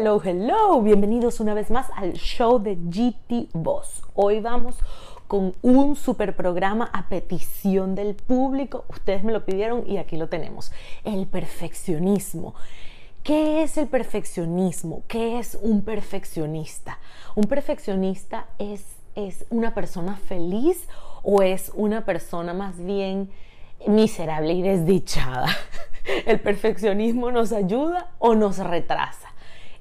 Hello, hello, bienvenidos una vez más al show de GT Boss. Hoy vamos con un super programa a petición del público. Ustedes me lo pidieron y aquí lo tenemos. El perfeccionismo. ¿Qué es el perfeccionismo? ¿Qué es un perfeccionista? Un perfeccionista es, es una persona feliz o es una persona más bien miserable y desdichada. El perfeccionismo nos ayuda o nos retrasa.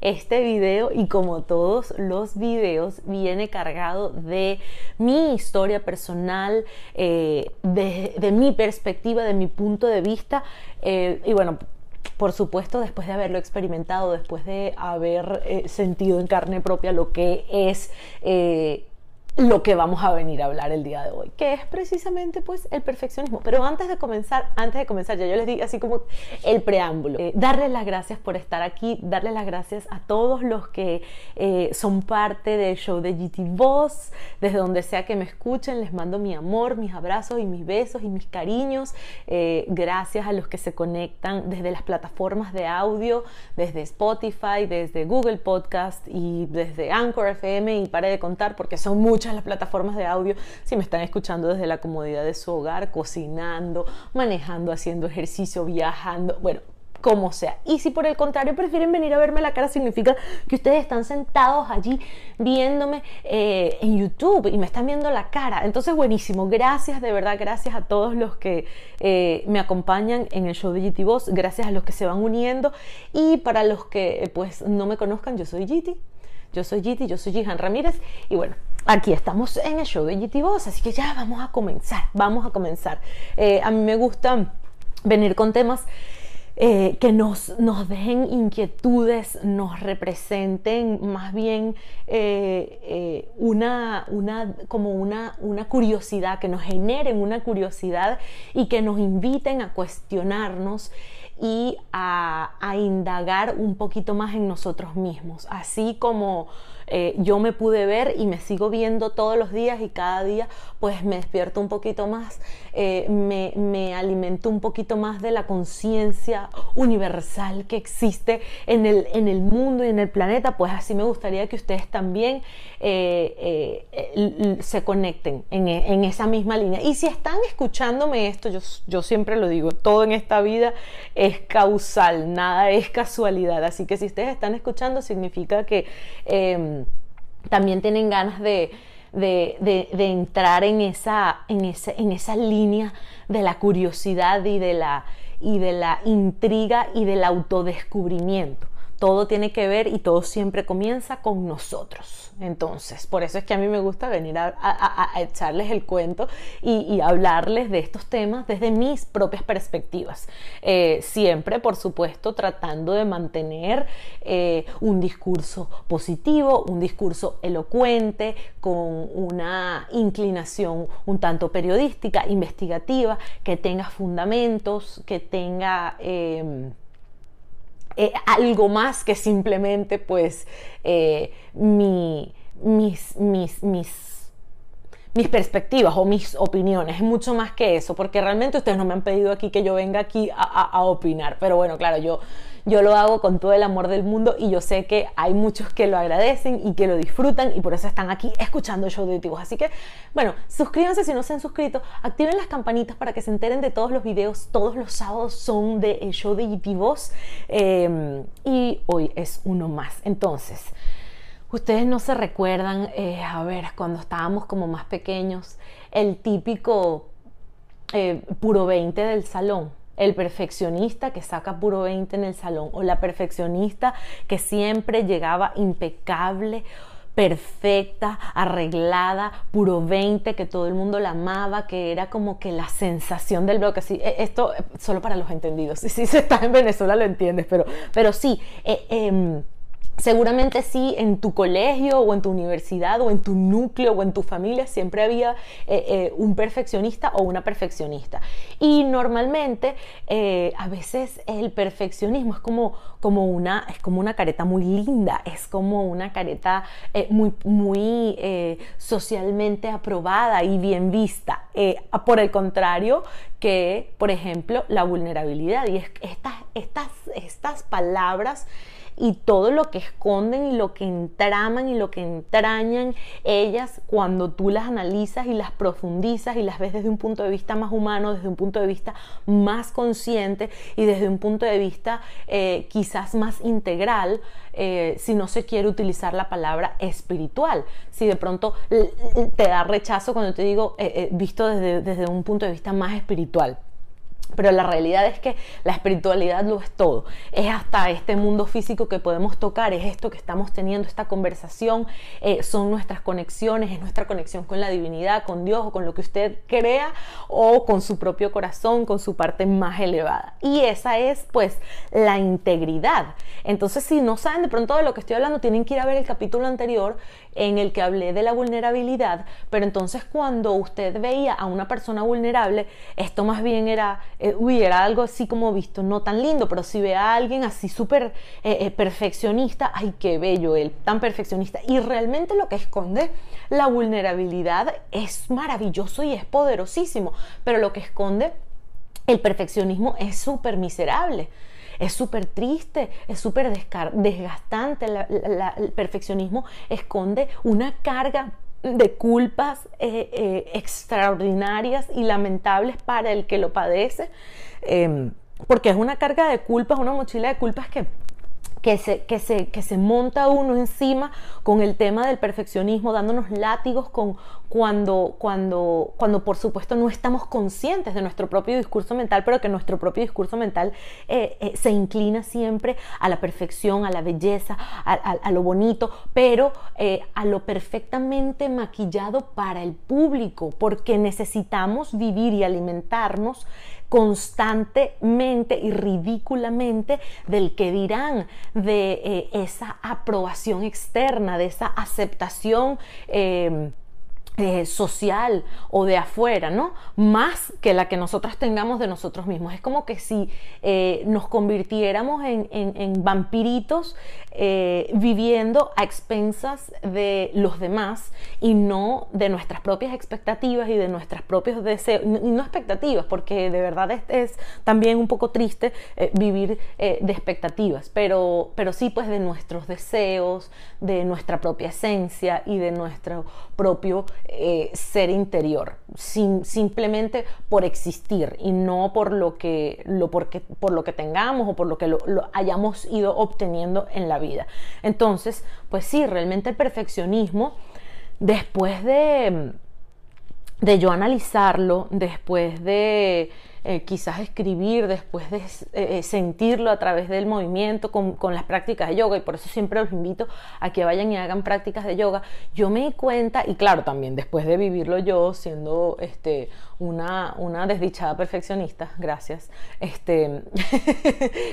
Este video y como todos los videos viene cargado de mi historia personal, eh, de, mi perspectiva, de mi punto de vista eh, y bueno, por supuesto, después de haberlo experimentado, después de haber eh, sentido en carne propia lo que es lo que vamos a venir a hablar el día de hoy, que es precisamente pues el perfeccionismo. Pero antes de comenzar, antes de comenzar, ya yo les di así como el preámbulo, eh, darles las gracias por estar aquí, darles las gracias a todos los que eh, son parte del show de GT Voz, desde donde sea que me escuchen, les mando mi amor, mis abrazos y mis besos y mis cariños. Eh, gracias a los que se conectan desde las plataformas de audio, desde Spotify, desde Google Podcast y desde Anchor FM y pare de contar porque son muchas las plataformas de audio, si me están escuchando desde la comodidad de su hogar, cocinando, manejando, haciendo ejercicio, viajando, bueno, como sea. Y si por el contrario prefieren venir a verme la cara, significa que ustedes están sentados allí viéndome eh, en YouTube y me están viendo la cara. Entonces, buenísimo. Gracias, de verdad, gracias a todos los que eh, me acompañan en el show de GT Voz. Gracias a los que se van uniendo. Y para los que pues no me conozcan, yo soy GT. Yo soy GT, yo soy Jihan Ramírez. Y bueno, aquí estamos en el show de GT Voz, así que ya vamos a comenzar, vamos a comenzar. Eh, a mí me gusta venir con temas eh, que nos, nos dejen inquietudes, nos representen más bien eh, una, una, como una, una curiosidad, que nos generen una curiosidad y que nos inviten a cuestionarnos y a, indagar un poquito más en nosotros mismos, así como eh, yo me pude ver y me sigo viendo todos los días y cada día pues me despierto un poquito más, eh, me, me, alimento un poquito más de la conciencia universal que existe en el, en el mundo y en el planeta, pues así me gustaría que ustedes también eh, se conecten en, en, esa misma línea. Y si están escuchándome esto, yo, yo siempre lo digo, todo en esta vida es causal, nada es casualidad, así que si ustedes están escuchando significa que em, también tienen ganas de, entrar en esa, en, en esa línea de la curiosidad y de la, y de la intriga y del autodescubrimiento. Todo tiene que ver y todo siempre comienza con nosotros. Entonces, por eso es que a mí me gusta venir a, echarles el cuento y, hablarles de estos temas desde mis propias perspectivas. Eh, siempre, por supuesto, tratando de mantener eh, un discurso positivo, un discurso elocuente, con una inclinación un tanto periodística, investigativa, que tenga fundamentos, que tenga... Em, eh, algo más que simplemente pues eh, mi, mis, mis, mis, mis perspectivas o mis opiniones, es mucho más que eso, porque realmente ustedes no me han pedido aquí que yo venga aquí a, a opinar, pero bueno, claro, yo yo lo hago con todo el amor del mundo y yo sé que hay muchos que lo agradecen y que lo disfrutan y por eso están aquí escuchando show de YouTube. Así que, bueno, suscríbanse si no se han suscrito, activen las campanitas para que se enteren de todos los videos. Todos los sábados son el show de YouTube eh, y hoy es uno más. Entonces, Ustedes no se recuerdan, eh, a ver, cuando estábamos como más pequeños, el típico eh, puro 20 del salón el perfeccionista que saca puro 20 en el salón o la perfeccionista que siempre llegaba impecable perfecta, arreglada, puro 20, que todo el mundo la amaba, que era como que la sensación del bloque. Sí, e, esto eh, solo para los entendidos. Si, si estás en Venezuela lo entiendes, pero, pero sí. Eh, em, Seguramente sí, en tu colegio o en tu universidad o en tu núcleo o en tu familia siempre había eh, eh, un perfeccionista o una perfeccionista. Y normalmente eh, a veces el perfeccionismo es como, como, una, es como una careta muy linda, es como una careta muy, muy socialmente aprobada y bien vista. por el contrario que, por ejemplo, la vulnerabilidad. Y es, estas, estas, estas palabras y todo lo que esconden y lo que entraman y lo que entrañan ellas cuando tú las analizas y las profundizas y las ves desde un punto de vista más humano, desde un punto de vista más consciente y desde un punto de vista eh, quizás más integral, eh, si no se quiere utilizar la palabra espiritual. Si de pronto te da rechazo cuando te digo eh, visto desde, desde un punto de vista más espiritual. Pero la realidad es que la espiritualidad lo es todo. Es hasta este mundo físico que podemos tocar, es esto que estamos teniendo, esta conversación, eh, son nuestras conexiones, es nuestra conexión con la divinidad, con Dios o con lo que usted crea o con su propio corazón, con su parte más elevada. Y esa es pues la integridad. Entonces si no saben de pronto de lo que estoy hablando, tienen que ir a ver el capítulo anterior en el que hablé de la vulnerabilidad, pero entonces cuando usted veía a una persona vulnerable, esto más bien era eh, uy, era algo así como visto, no tan lindo, pero si ve a alguien así súper eh, eh, perfeccionista, ay, qué bello él, tan perfeccionista. Y realmente lo que esconde la vulnerabilidad es maravilloso y es poderosísimo, pero lo que esconde el perfeccionismo es súper miserable. Es súper triste, es súper desgastante. el perfeccionismo esconde una carga de culpas eh, eh, extraordinarias y lamentables para el que lo padece, em, porque es una carga de culpas, una mochila de culpas que que se, que, se, que se, monta uno encima con el tema del perfeccionismo, dándonos látigos con cuando, cuando, cuando por supuesto no estamos conscientes de nuestro propio discurso mental, pero que nuestro propio discurso mental eh, eh, se inclina siempre a la perfección, a la belleza, a, lo bonito, pero eh, a lo perfectamente maquillado para el público, porque necesitamos vivir y alimentarnos constantemente y ridículamente del que dirán, de eh, esa aprobación externa, de esa aceptación. Eh, eh, social o de afuera, ¿no? Más que la que nosotras tengamos de nosotros mismos. Es como que si eh, nos convirtiéramos en, vampiritos eh, viviendo a expensas de los demás y no de nuestras propias expectativas y de nuestros propios deseos, no expectativas, porque de verdad es, es también un poco triste vivir de expectativas, pero, pero sí pues de nuestros deseos, de nuestra propia esencia y de nuestro propio eh, ser interior, simplemente por existir y no por lo que, lo, porque, por lo que tengamos o por lo que hayamos ido obteniendo en la vida. Entonces, pues sí, realmente el perfeccionismo, después de, de yo analizarlo, después de eh, quizás escribir, después de eh, sentirlo a través del movimiento con, con, las prácticas de yoga, y por eso siempre los invito a que vayan y hagan prácticas de yoga, yo me di cuenta, y claro, también después de vivirlo yo, siendo este, una, una desdichada perfeccionista, gracias. Este,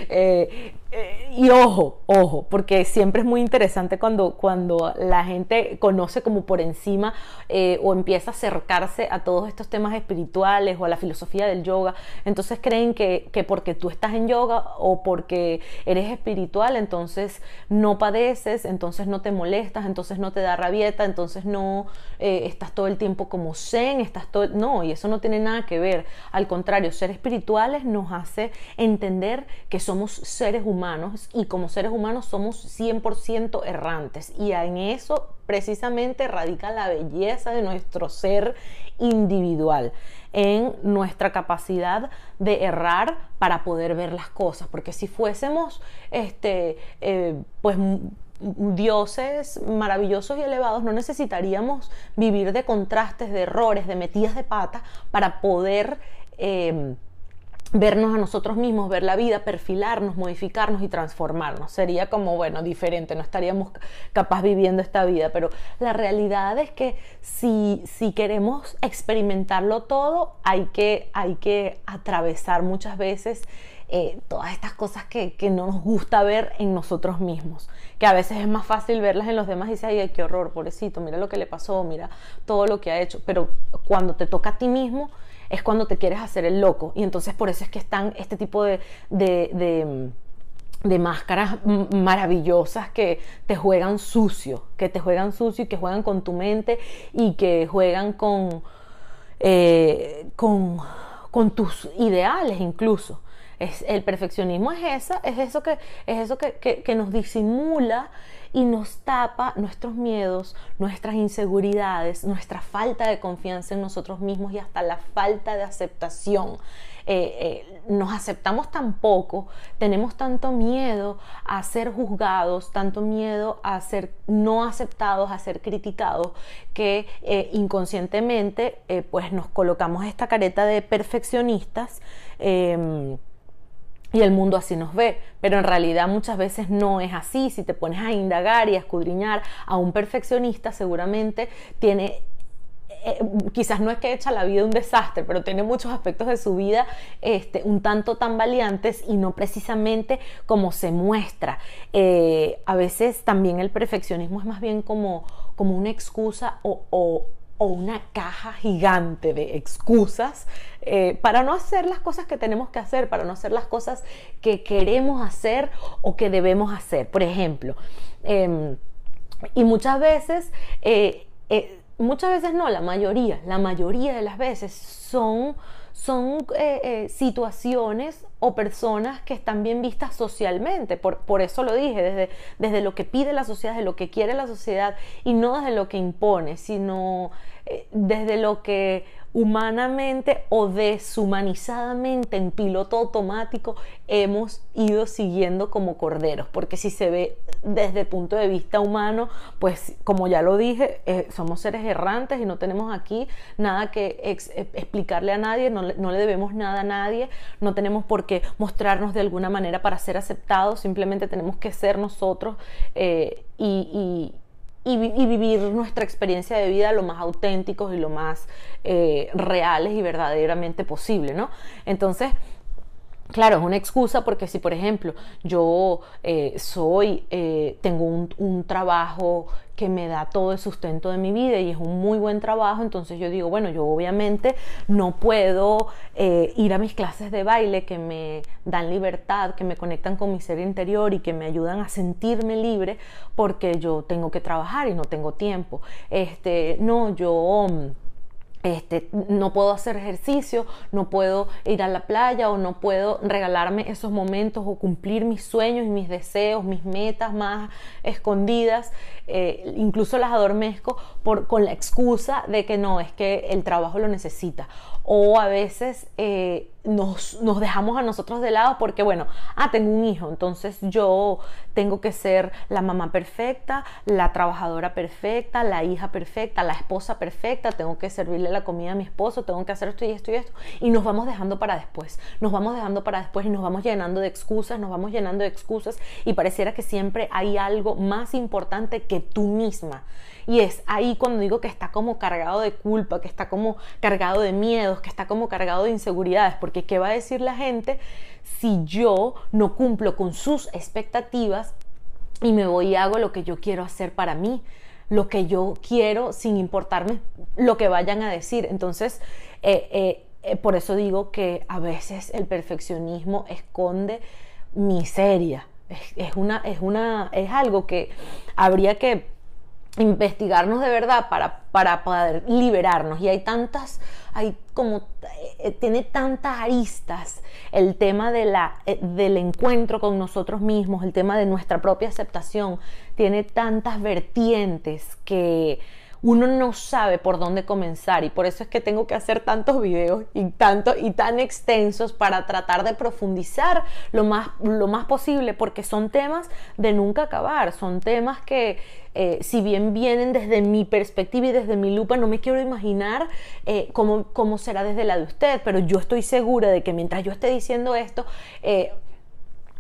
eh, eh, y ojo, ojo, porque siempre es muy interesante cuando, cuando la gente conoce como por encima eh, o empieza a acercarse a todos estos temas espirituales o a la filosofía del yoga. Entonces creen que, que porque tú estás en yoga o porque eres espiritual, entonces no padeces, entonces no te molestas, entonces no te da rabieta, entonces no estás todo el tiempo como zen, estás todo... No, y eso no tiene nada que ver. Al contrario, ser espirituales nos hace entender que somos seres humanos y como seres humanos somos 100% errantes. Y en eso precisamente radica la belleza de nuestro ser individual, en nuestra capacidad de errar para poder ver las cosas. Porque si fuésemos, este, eh, pues dioses maravillosos y elevados, no necesitaríamos vivir de contrastes, de errores, de metidas de pata para poder em, vernos a nosotros mismos, ver la vida, perfilarnos, modificarnos y transformarnos. Sería como, bueno, diferente, no estaríamos capaz viviendo esta vida, pero la realidad es que si, si queremos experimentarlo todo, hay que, hay que atravesar muchas veces eh, todas estas cosas que, no nos gusta ver en nosotros mismos, que a veces es más fácil verlas en los demás y decir, ay, qué horror, pobrecito, mira lo que le pasó, mira todo lo que ha hecho, pero cuando te toca a ti mismo es cuando te quieres hacer el loco. Y entonces por eso es que están este tipo de, de, de máscaras maravillosas que te juegan sucio, que te juegan sucio y que juegan con tu mente y que juegan con, eh, con tus ideales incluso. Es, el perfeccionismo es, es eso, que, es eso que, que nos disimula y nos tapa nuestros miedos, nuestras inseguridades, nuestra falta de confianza en nosotros mismos y hasta la falta de aceptación. Eh, eh, nos aceptamos tan poco, tenemos tanto miedo a ser juzgados, tanto miedo a ser no aceptados, a ser criticados, que eh, inconscientemente pues nos colocamos esta careta de perfeccionistas em, y el mundo así nos ve, pero en realidad muchas veces no es así. Si te pones a indagar y a escudriñar a un perfeccionista, seguramente tiene eh, quizás no es que echa la vida un desastre, pero tiene muchos aspectos de su vida este, un tanto tan valiantes y no precisamente como se muestra. Eh, a veces también el perfeccionismo es más bien como, como una excusa o, una caja gigante de excusas eh, para no hacer las cosas que tenemos que hacer, para no hacer las cosas que queremos hacer o que debemos hacer. Por ejemplo, em, y muchas veces muchas veces no, la mayoría, la mayoría de las veces son, son eh, eh, situaciones o personas que están bien vistas socialmente. Por, por eso lo dije, desde, desde, lo que pide la sociedad, desde lo que quiere la sociedad y no desde lo que impone, sino eh, desde lo que humanamente o deshumanizadamente en piloto automático hemos ido siguiendo como corderos, porque si se ve desde el punto de vista humano, pues como ya lo dije, eh, somos seres errantes y no tenemos aquí nada que eh, explicarle a nadie, no le, debemos nada a nadie, no tenemos por qué mostrarnos de alguna manera para ser aceptados, simplemente tenemos que ser nosotros eh, y y, vivir nuestra experiencia de vida lo más auténticos y lo más eh, reales y verdaderamente posible, ¿no? Entonces, Claro, es una excusa porque si, por ejemplo, yo eh, soy, eh, tengo un, trabajo que me da todo el sustento de mi vida y es un muy buen trabajo, entonces yo digo, bueno, yo obviamente no puedo eh, ir a mis clases de baile que me dan libertad, que me conectan con mi ser interior y que me ayudan a sentirme libre porque yo tengo que trabajar y no tengo tiempo. Este, no, yo este, no puedo hacer ejercicio, no puedo ir a la playa o no puedo regalarme esos momentos o cumplir mis sueños y mis deseos, mis metas más escondidas, eh, incluso las adormezco por, con la excusa de que no, es que el trabajo lo necesita. O a veces eh, nos, dejamos a nosotros de lado porque, bueno, ah, tengo un hijo, entonces yo tengo que ser la mamá perfecta, la trabajadora perfecta, la hija perfecta, la esposa perfecta, tengo que servirle la comida a mi esposo, tengo que hacer esto y esto y esto, y nos vamos dejando para después, nos vamos dejando para después y nos vamos llenando de excusas, nos vamos llenando de excusas y pareciera que siempre hay algo más importante que tú misma. Y es ahí cuando digo que está como cargado de culpa, que está como cargado de miedos, que está como cargado de inseguridades, porque ¿qué va a decir la gente si yo no cumplo con sus expectativas y me voy y hago lo que yo quiero hacer para mí? lo que yo quiero sin importarme lo que vayan a decir. Entonces, eh, eh, eh, por eso digo que a veces el perfeccionismo esconde miseria. Es, una, es, una, es algo que habría que investigarnos de verdad para, para poder liberarnos. Y hay tantas, hay como, eh, tiene tantas aristas el tema de la, eh, del encuentro con nosotros mismos, el tema de nuestra propia aceptación, tiene tantas vertientes que uno no sabe por dónde comenzar y por eso es que tengo que hacer tantos videos y tanto y tan extensos para tratar de profundizar lo más, lo más posible porque son temas de nunca acabar, son temas que eh, si bien vienen desde mi perspectiva y desde mi lupa, no me quiero imaginar eh, cómo, cómo, será desde la de usted, pero yo estoy segura de que mientras yo esté diciendo esto, eh,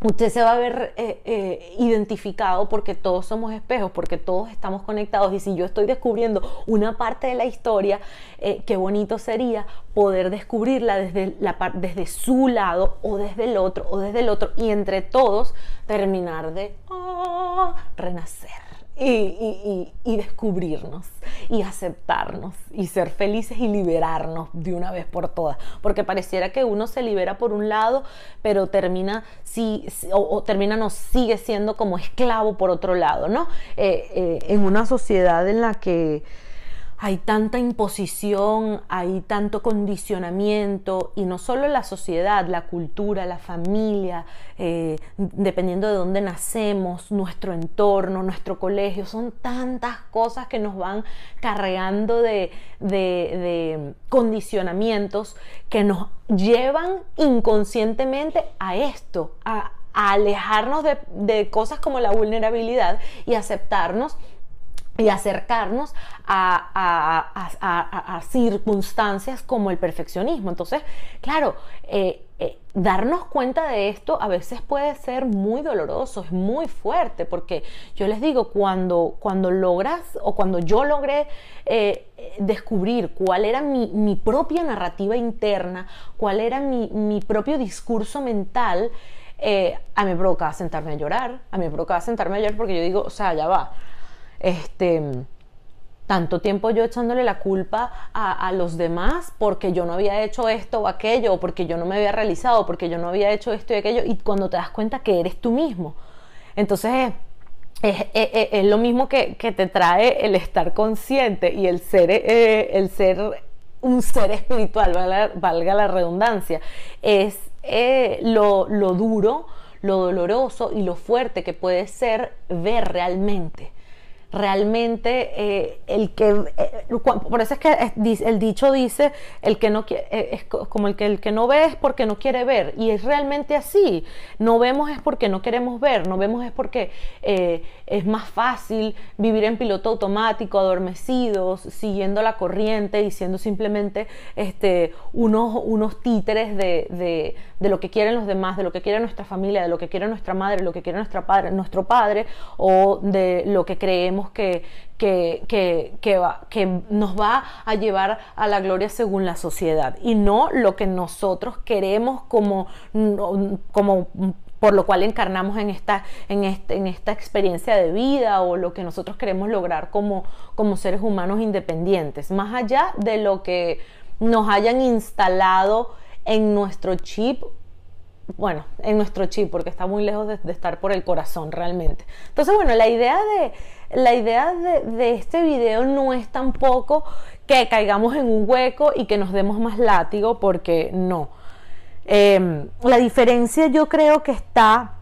usted se va a ver eh, eh, identificado porque todos somos espejos, porque todos estamos conectados. Y si yo estoy descubriendo una parte de la historia, eh, qué bonito sería poder descubrirla desde, desde su lado o desde el otro o desde el otro y entre todos terminar de ah, renacer y, descubrirnos y aceptarnos y ser felices y liberarnos de una vez por todas. Porque pareciera que uno se libera por un lado, pero termina, si, o, termina no sigue siendo como esclavo por otro lado, ¿no? Eh, eh, en una sociedad en la que hay tanta imposición, hay tanto condicionamiento, y no solo la sociedad, la cultura, la familia, eh, dependiendo de dónde nacemos, nuestro entorno, nuestro colegio, son tantas cosas que nos van cargando de, condicionamientos que nos llevan inconscientemente a esto, a, alejarnos de, de cosas como la vulnerabilidad y aceptarnos y acercarnos a, circunstancias como el perfeccionismo. Entonces, claro, eh, eh, darnos cuenta de esto a veces puede ser muy doloroso, es muy fuerte, porque yo les digo, cuando, cuando logras o cuando yo logré eh, descubrir cuál era mi, propia narrativa interna, cuál era mi, mi propio discurso mental, a mí me provocaba sentarme a llorar, a mí me provocaba sentarme a llorar porque yo digo, o sea, ya va este, tanto tiempo yo echándole la culpa a, los demás porque yo no había hecho esto o aquello, porque yo no me había realizado, porque yo no había hecho esto y aquello, y cuando te das cuenta que eres tú mismo. Entonces es, lo mismo que, te trae el estar consciente y el ser, eh, el ser un ser espiritual, valga, la redundancia, es eh, lo, lo duro, lo doloroso y lo fuerte que puede ser ver realmente realmente eh, el que, eh, por eso es que el dicho dice, el que no eh, es como el que, el que no ve es porque no quiere ver, y es realmente así, no vemos es porque no queremos ver, no vemos es porque es más fácil vivir en piloto automático, adormecidos, siguiendo la corriente y siendo simplemente este, unos, unos títeres de, de lo que quieren los demás, de lo que quiere nuestra familia, de lo que quiere nuestra madre, lo que quiere nuestra padre, nuestro padre, o de lo que creemos que, que, que, nos va a llevar a la gloria según la sociedad y no lo que nosotros queremos como, como por lo cual encarnamos en esta, en, este, en esta experiencia de vida o lo que nosotros queremos lograr como, como seres humanos independientes, más allá de lo que nos hayan instalado en nuestro chip bueno, en nuestro chip, porque está muy lejos de, estar por el corazón realmente. Entonces, bueno, la idea de, la idea de, este video no es tampoco que caigamos en un hueco y que nos demos más látigo, porque no. Em, la diferencia yo creo que está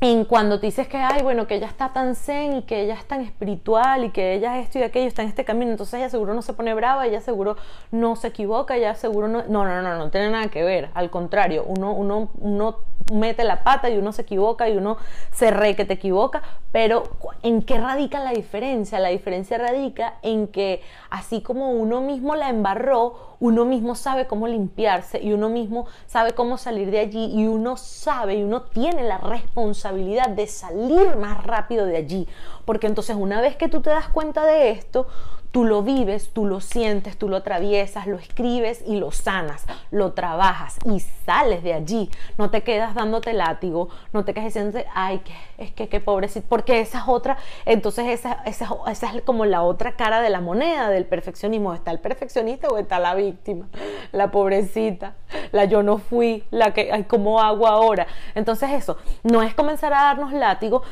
en cuando te dices que, ay, bueno, que ella está tan zen y que ella es tan espiritual y que ella es esto y aquello, está en este camino, entonces ella seguro no se pone brava, ella seguro no se equivoca, ella seguro no... No, no, no, no, tiene nada que ver, al contrario, uno, uno, uno mete la pata y uno se equivoca y uno se re que te equivoca, pero ¿en qué radica la diferencia? La diferencia radica en que así como uno mismo la embarró, uno mismo sabe cómo limpiarse y uno mismo sabe cómo salir de allí y uno sabe y uno tiene la responsabilidad de salir más rápido de allí. Porque entonces una vez que tú te das cuenta de esto, Tú lo vives, tú lo sientes, tú lo atraviesas, lo escribes y lo sanas, lo trabajas y sales de allí. No te quedas dándote látigo, no te quedas diciendo, ay, es que qué pobrecito, porque esa es otra, entonces esa, esa, esa, es como la otra cara de la moneda del perfeccionismo. Está el perfeccionista o está la víctima, la pobrecita, la yo no fui, la que, ay, ¿cómo hago ahora? Entonces eso, no es comenzar a darnos látigo,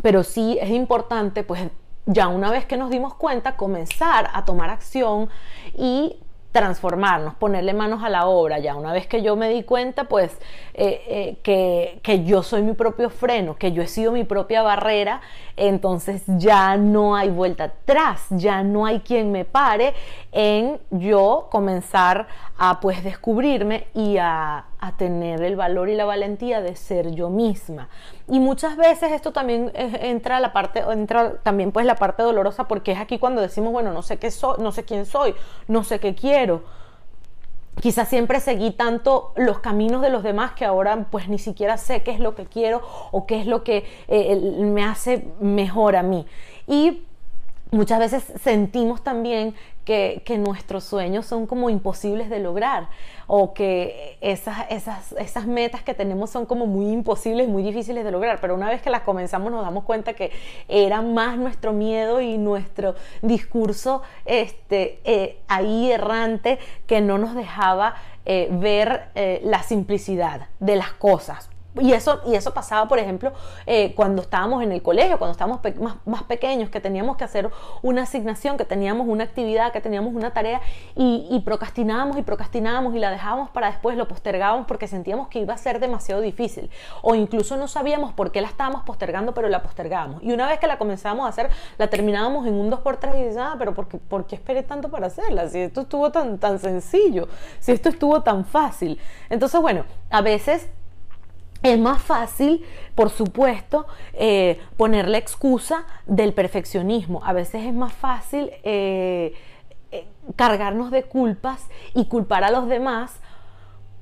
pero sí es importante pues ya una vez que nos dimos cuenta, comenzar a tomar acción y transformarnos, ponerle manos a la obra. Ya una vez que yo me di cuenta, pues, eh, eh, que, que, yo soy mi propio freno, que yo he sido mi propia barrera, entonces ya no hay vuelta atrás, ya no hay quien me pare en yo comenzar a, pues, descubrirme y a, a tener el valor y la valentía de ser yo misma. Y muchas veces esto también entra la parte, entra también pues la parte dolorosa porque es aquí cuando decimos, bueno, no sé qué soy, no sé quién soy, no sé qué quiero. Quizás siempre seguí tanto los caminos de los demás que ahora pues ni siquiera sé qué es lo que quiero o qué es lo que eh, me hace mejor a mí. Y muchas veces sentimos también que, nuestros sueños son como imposibles de lograr o que esas, esas, esas metas que tenemos son como muy imposibles, muy difíciles de lograr, pero una vez que las comenzamos nos damos cuenta que era más nuestro miedo y nuestro discurso este, eh, ahí errante que no nos dejaba eh, ver eh, la simplicidad de las cosas y eso, y eso pasaba, por ejemplo, eh, cuando estábamos en el colegio, cuando estábamos más, más, pequeños, que teníamos que hacer una asignación, que teníamos una actividad, que teníamos una tarea y, y procrastinábamos y procrastinábamos y la dejábamos para después, lo postergábamos porque sentíamos que iba a ser demasiado difícil. O incluso no sabíamos por qué la estábamos postergando, pero la postergábamos. Y una vez que la comenzamos a hacer, la terminábamos en un 2x3 y dices, ah, pero ¿por qué, ¿por qué esperé tanto para hacerla? Si esto estuvo tan, tan sencillo, si esto estuvo tan fácil. Entonces, bueno, a veces es más fácil, por supuesto, eh, poner la excusa del perfeccionismo. A veces es más fácil eh, eh, cargarnos de culpas y culpar a los demás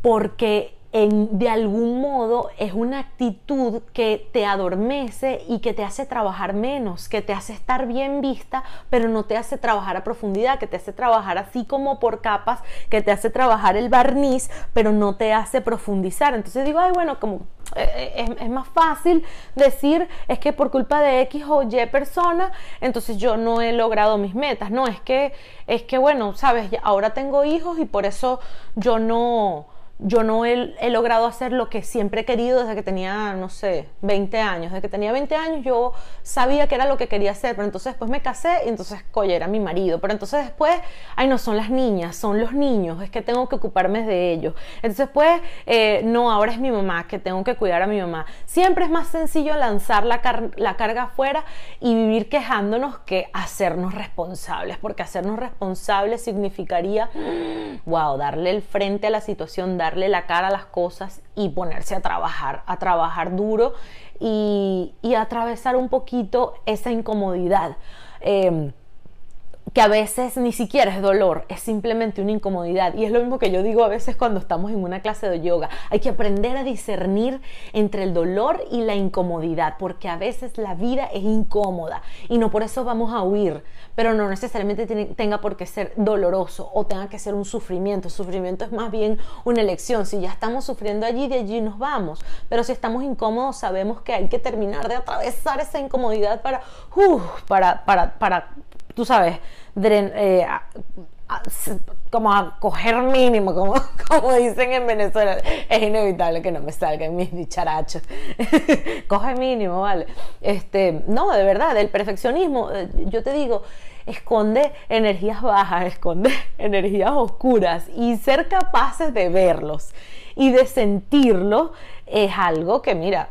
porque de algún modo es una actitud que te adormece y que te hace trabajar menos, que te hace estar bien vista, pero no te hace trabajar a profundidad, que te hace trabajar así como por capas, que te hace trabajar el barniz, pero no te hace profundizar. Entonces digo, ay, bueno, como eh, eh, es, es, más fácil decir es que por culpa de X o Y persona, entonces yo no he logrado mis metas. No, es que, es que bueno, sabes, ahora tengo hijos y por eso yo no yo no he, logrado hacer lo que siempre he querido desde que tenía, no sé, 20 años. Desde que tenía 20 años yo sabía que era lo que quería hacer, pero entonces después me casé y entonces, coye, era mi marido. Pero entonces después, ay, no son las niñas, son los niños, es que tengo que ocuparme de ellos. Entonces después, eh, no, ahora es mi mamá, que tengo que cuidar a mi mamá. Siempre es más sencillo lanzar la, la carga afuera y vivir quejándonos que hacernos responsables, porque hacernos responsables significaría, wow, darle el frente a la situación, dar darle la cara a las cosas y ponerse a trabajar, a trabajar duro y, y atravesar un poquito esa incomodidad. Em, que a veces ni siquiera es dolor, es simplemente una incomodidad. Y es lo mismo que yo digo a veces cuando estamos en una clase de yoga. Hay que aprender a discernir entre el dolor y la incomodidad, porque a veces la vida es incómoda y no por eso vamos a huir, pero no necesariamente tenga por qué ser doloroso o tenga que ser un sufrimiento. Sufrimiento es más bien una elección. Si ya estamos sufriendo allí, de allí nos vamos. Pero si estamos incómodos, sabemos que hay que terminar de atravesar esa incomodidad para, para, para, para tú sabes, eh, como a coger mínimo, como, como dicen en Venezuela, es inevitable que no me salgan mis dicharachos. Coge mínimo, ¿vale? Este, no, de verdad, el perfeccionismo, eh, yo te digo, esconde energías bajas, esconde energías oscuras y ser capaces de verlos y de sentirlos es algo que, mira,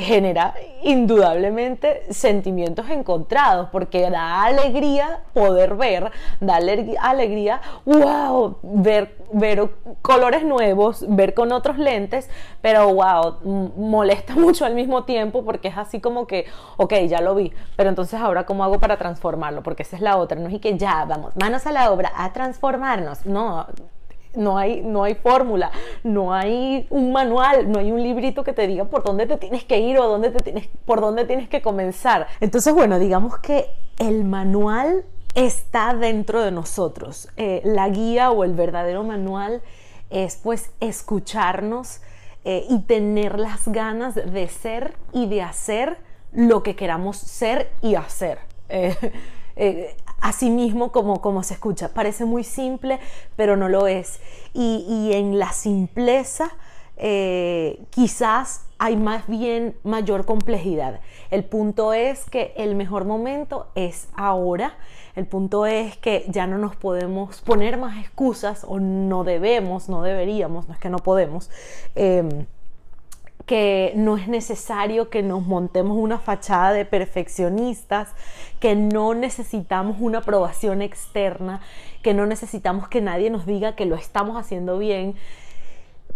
genera indudablemente sentimientos encontrados, porque da alegría poder ver, da alegría, wow, ver, ver colores nuevos, ver con otros lentes, pero wow, molesta mucho al mismo tiempo porque es así como que, ok, ya lo vi, pero entonces ahora cómo hago para transformarlo, porque esa es la otra, no es que ya, vamos, manos a la obra, a transformarnos, no, no hay, no hay fórmula, no hay un manual, no hay un librito que te diga por dónde te tienes que ir o dónde te tienes, por dónde tienes que comenzar. Entonces, bueno, digamos que el manual está dentro de nosotros. Eh, la guía o el verdadero manual es pues escucharnos eh, y tener las ganas de ser y de hacer lo que queramos ser y hacer. Eh, así mismo como, como se escucha. Parece muy simple, pero no lo es. Y, en la simpleza eh, quizás hay más bien mayor complejidad. El punto es que el mejor momento es ahora. El punto es que ya no nos podemos poner más excusas o no debemos, no deberíamos, no es que no podemos. Em, que no es necesario que nos montemos una fachada de perfeccionistas, que no necesitamos una aprobación externa, que no necesitamos que nadie nos diga que lo estamos haciendo bien,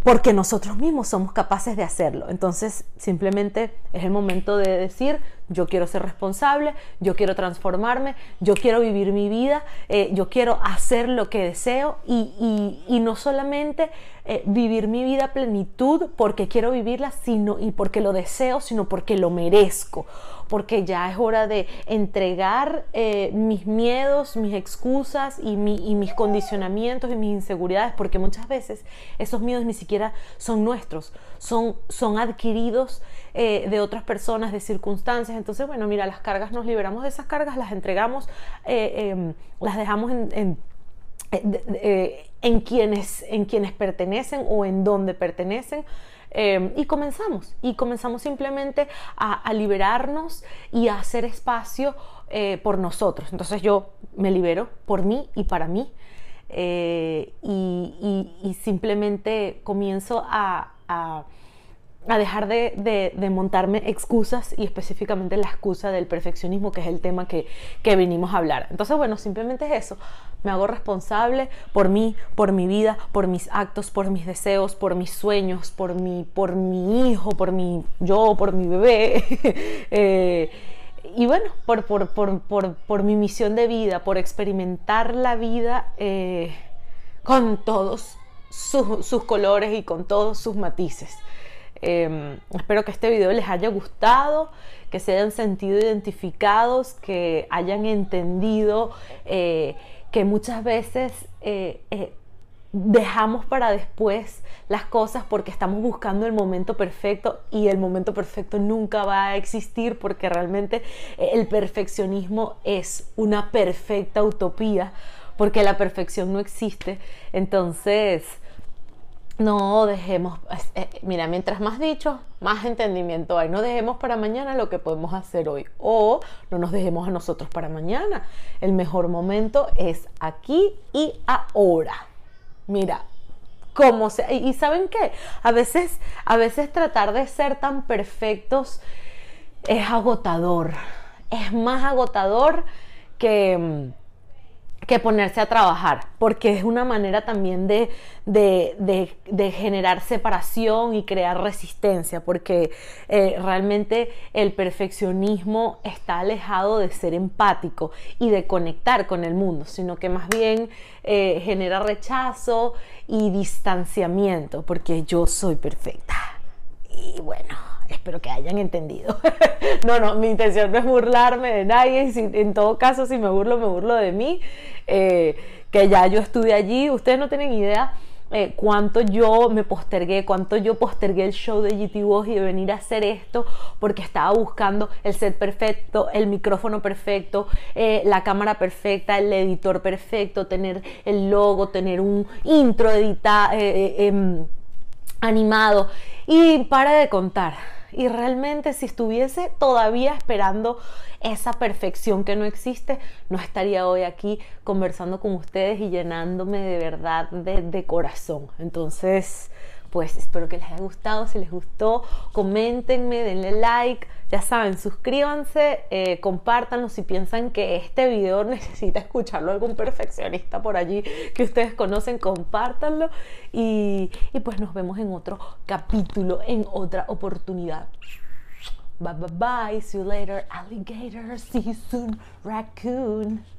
porque nosotros mismos somos capaces de hacerlo. Entonces, simplemente es el momento de decir, yo quiero ser responsable, yo quiero transformarme, yo quiero vivir mi vida, eh, yo quiero hacer lo que deseo y, no solamente eh, vivir mi vida plenitud porque quiero vivirla sino, y porque lo deseo, sino porque lo merezco porque ya es hora de entregar eh, mis miedos, mis excusas y, mis condicionamientos y mis inseguridades, porque muchas veces esos miedos ni siquiera son nuestros, son, son adquiridos eh, de otras personas, de circunstancias. Entonces, bueno, mira, las cargas nos liberamos de esas cargas, las entregamos, eh, em, las dejamos en, en, quienes, en quienes pertenecen o en donde pertenecen Em, y comenzamos, y comenzamos simplemente a, liberarnos y a hacer espacio eh, por nosotros. Entonces yo me libero por mí y para mí. Eh, y, simplemente comienzo a a dejar de, montarme excusas y específicamente la excusa del perfeccionismo, que es el tema que, que venimos a hablar. Entonces, bueno, simplemente es eso. Me hago responsable por mí, por mi vida, por mis actos, por mis deseos, por mis sueños, por mi, por mi hijo, por mi yo, por mi bebé. Eh, y bueno, por, por, mi misión de vida, por experimentar la vida eh, con todos sus colores y con todos sus matices. Em, espero que este video les haya gustado, que se hayan sentido identificados, que hayan entendido eh, que muchas veces eh, eh, dejamos para después las cosas porque estamos buscando el momento perfecto y el momento perfecto nunca va a existir porque realmente el perfeccionismo es una perfecta utopía porque la perfección no existe. Entonces, no dejemos, eh, mira, mientras más dicho, más entendimiento hay. No dejemos para mañana lo que podemos hacer hoy o no nos dejemos a nosotros para mañana. El mejor momento es aquí y ahora. Mira, cómo se... Y ¿saben qué? A veces, a veces tratar de ser tan perfectos es agotador. Es más agotador que mm, que ponerse a trabajar, porque es una manera también de, de, generar separación y crear resistencia, porque eh, realmente el perfeccionismo está alejado de ser empático y de conectar con el mundo, sino que más bien eh, genera rechazo y distanciamiento, porque yo soy perfecta. Y bueno, espero que hayan entendido. no, no, mi intención no es burlarme de nadie, en todo caso si me burlo, me burlo de mí, eh, que ya yo estuve allí, ustedes no tienen idea. Eh, cuánto yo me postergué, cuánto yo postergué el show de GT Voz y de venir a hacer esto porque estaba buscando el set perfecto, el micrófono perfecto, eh, la cámara perfecta, el editor perfecto, tener el logo, tener un intro editado, em, animado y para de contar y realmente si estuviese todavía esperando esa perfección que no existe, no estaría hoy aquí conversando con ustedes y llenándome de verdad de, de corazón. Entonces, pues espero que les haya gustado. Si les gustó, coméntenme, denle like. Ya saben, suscríbanse, eh, compártanlo si piensan que este video necesita escucharlo algún perfeccionista por allí que ustedes conocen, compártanlo. Y, y pues nos vemos en otro capítulo, en otra oportunidad. Bye bye bye. See you later, alligator. See you soon, raccoon.